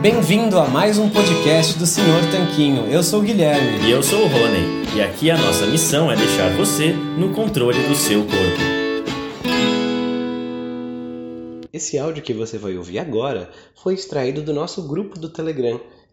Bem-vindo a mais um podcast do Senhor Tanquinho. Eu sou o Guilherme. E eu sou o Rony. E aqui a nossa missão é deixar você no controle do seu corpo. Esse áudio que você vai ouvir agora foi extraído do nosso grupo do Telegram.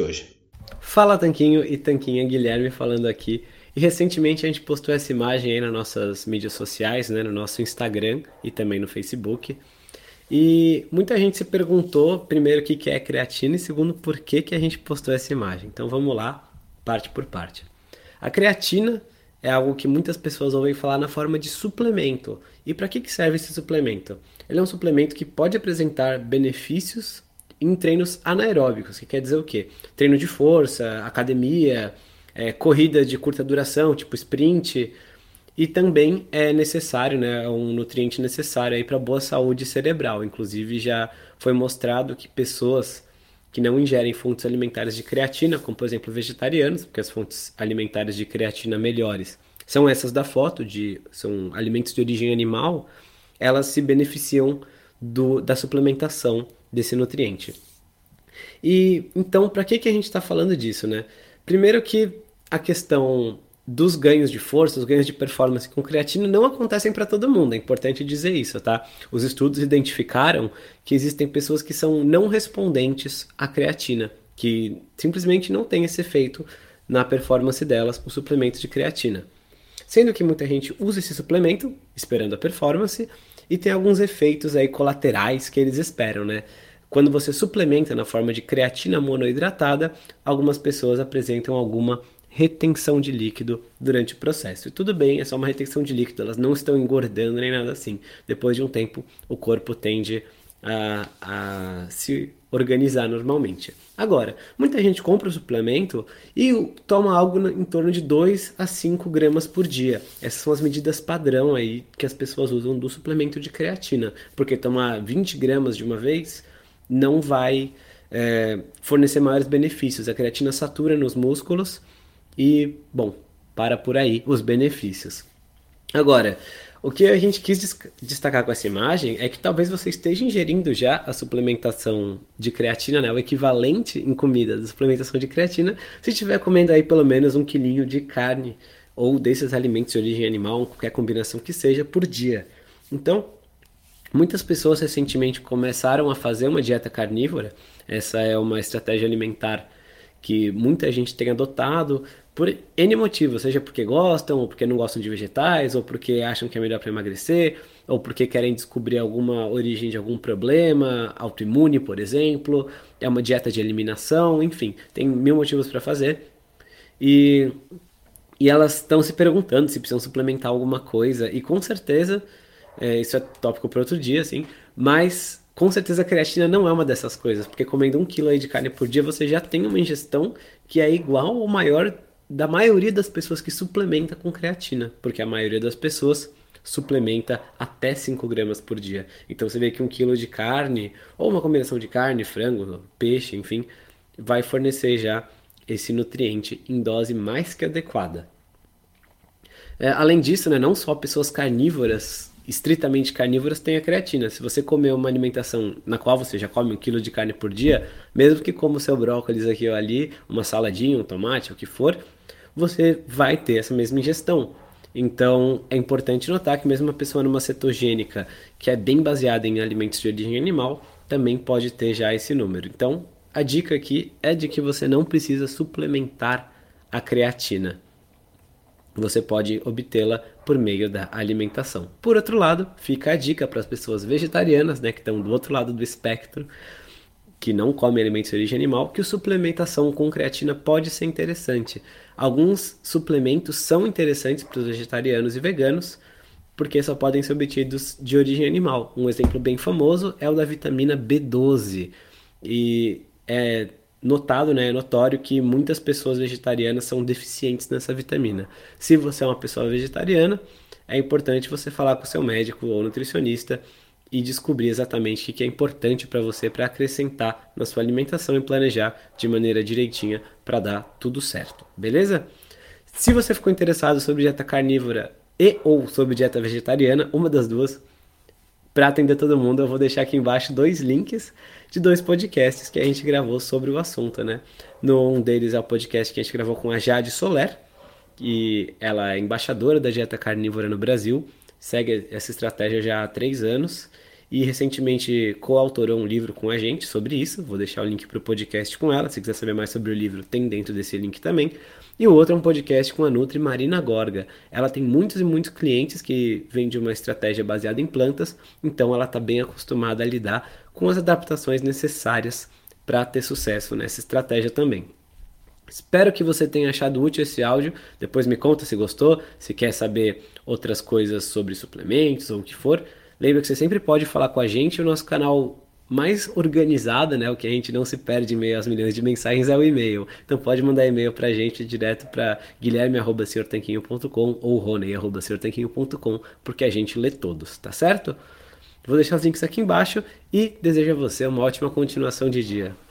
hoje. Fala Tanquinho e Tanquinha Guilherme falando aqui. E recentemente a gente postou essa imagem aí nas nossas mídias sociais, né, no nosso Instagram e também no Facebook. E muita gente se perguntou, primeiro, o que é creatina e segundo, por que, que a gente postou essa imagem. Então vamos lá, parte por parte. A creatina é algo que muitas pessoas ouvem falar na forma de suplemento. E para que serve esse suplemento? Ele é um suplemento que pode apresentar benefícios em treinos anaeróbicos, que quer dizer o quê? Treino de força, academia, é, corrida de curta duração, tipo sprint, e também é necessário, né, um nutriente necessário aí para boa saúde cerebral. Inclusive já foi mostrado que pessoas que não ingerem fontes alimentares de creatina, como por exemplo vegetarianos, porque as fontes alimentares de creatina melhores são essas da foto, de são alimentos de origem animal, elas se beneficiam do, da suplementação desse nutriente. E então, para que, que a gente está falando disso, né? Primeiro que a questão dos ganhos de força, os ganhos de performance com creatina não acontecem para todo mundo, é importante dizer isso, tá? Os estudos identificaram que existem pessoas que são não respondentes à creatina, que simplesmente não tem esse efeito na performance delas com suplementos de creatina. Sendo que muita gente usa esse suplemento esperando a performance e tem alguns efeitos aí colaterais que eles esperam, né? Quando você suplementa na forma de creatina monoidratada, algumas pessoas apresentam alguma retenção de líquido durante o processo. E tudo bem, é só uma retenção de líquido, elas não estão engordando nem nada assim. Depois de um tempo, o corpo tende a, a se organizar normalmente. Agora, muita gente compra o suplemento e toma algo em torno de 2 a 5 gramas por dia. Essas são as medidas padrão aí que as pessoas usam do suplemento de creatina, porque tomar 20 gramas de uma vez não vai é, fornecer maiores benefícios. A creatina satura nos músculos e, bom, para por aí os benefícios. Agora, o que a gente quis destacar com essa imagem é que talvez você esteja ingerindo já a suplementação de creatina, né, o equivalente em comida da suplementação de creatina, se estiver comendo aí pelo menos um quilinho de carne ou desses alimentos de origem animal, qualquer combinação que seja, por dia. Então, muitas pessoas recentemente começaram a fazer uma dieta carnívora. Essa é uma estratégia alimentar que muita gente tem adotado por N motivos, seja porque gostam, ou porque não gostam de vegetais, ou porque acham que é melhor para emagrecer, ou porque querem descobrir alguma origem de algum problema, autoimune, por exemplo, é uma dieta de eliminação, enfim, tem mil motivos para fazer. E, e elas estão se perguntando se precisam suplementar alguma coisa, e com certeza, é, isso é tópico para outro dia, assim, mas com certeza a creatina não é uma dessas coisas, porque comendo um quilo de carne por dia você já tem uma ingestão que é igual ou maior da maioria das pessoas que suplementa com creatina, porque a maioria das pessoas suplementa até 5 gramas por dia. Então você vê que um quilo de carne, ou uma combinação de carne, frango, peixe, enfim, vai fornecer já esse nutriente em dose mais que adequada. É, além disso, né, não só pessoas carnívoras estritamente carnívoras tem a creatina. Se você comer uma alimentação na qual você já come um quilo de carne por dia, mesmo que como seu brócolis aqui ou ali, uma saladinha, um tomate, o que for, você vai ter essa mesma ingestão. Então é importante notar que mesmo uma pessoa numa cetogênica que é bem baseada em alimentos de origem animal também pode ter já esse número. Então a dica aqui é de que você não precisa suplementar a creatina. Você pode obtê-la por meio da alimentação. Por outro lado, fica a dica para as pessoas vegetarianas, né, que estão do outro lado do espectro, que não comem alimentos de origem animal, que a suplementação com creatina pode ser interessante. Alguns suplementos são interessantes para os vegetarianos e veganos, porque só podem ser obtidos de origem animal. Um exemplo bem famoso é o da vitamina B12. E é notado, né, é notório que muitas pessoas vegetarianas são deficientes nessa vitamina. Se você é uma pessoa vegetariana, é importante você falar com seu médico ou nutricionista e descobrir exatamente o que é importante para você para acrescentar na sua alimentação e planejar de maneira direitinha para dar tudo certo, beleza? Se você ficou interessado sobre dieta carnívora e ou sobre dieta vegetariana, uma das duas, para atender todo mundo, eu vou deixar aqui embaixo dois links de dois podcasts que a gente gravou sobre o assunto, né? No, um deles é o podcast que a gente gravou com a Jade Soler, e ela é embaixadora da dieta carnívora no Brasil, segue essa estratégia já há três anos e recentemente coautorou um livro com a gente sobre isso. Vou deixar o link para o podcast com ela. Se quiser saber mais sobre o livro, tem dentro desse link também. E o outro é um podcast com a Nutri Marina Gorga. Ela tem muitos e muitos clientes que vêm de uma estratégia baseada em plantas, então ela está bem acostumada a lidar com as adaptações necessárias para ter sucesso nessa estratégia também. Espero que você tenha achado útil esse áudio. Depois me conta se gostou, se quer saber outras coisas sobre suplementos ou o que for. Lembra que você sempre pode falar com a gente, o nosso canal mais organizado, né, o que a gente não se perde em meio às milhões de mensagens é o e-mail. Então pode mandar e-mail para a gente direto para guilherme@senhortanquinho.com ou rony@senhortanquinho.com, porque a gente lê todos, tá certo? Vou deixar os links aqui embaixo e desejo a você uma ótima continuação de dia.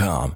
com.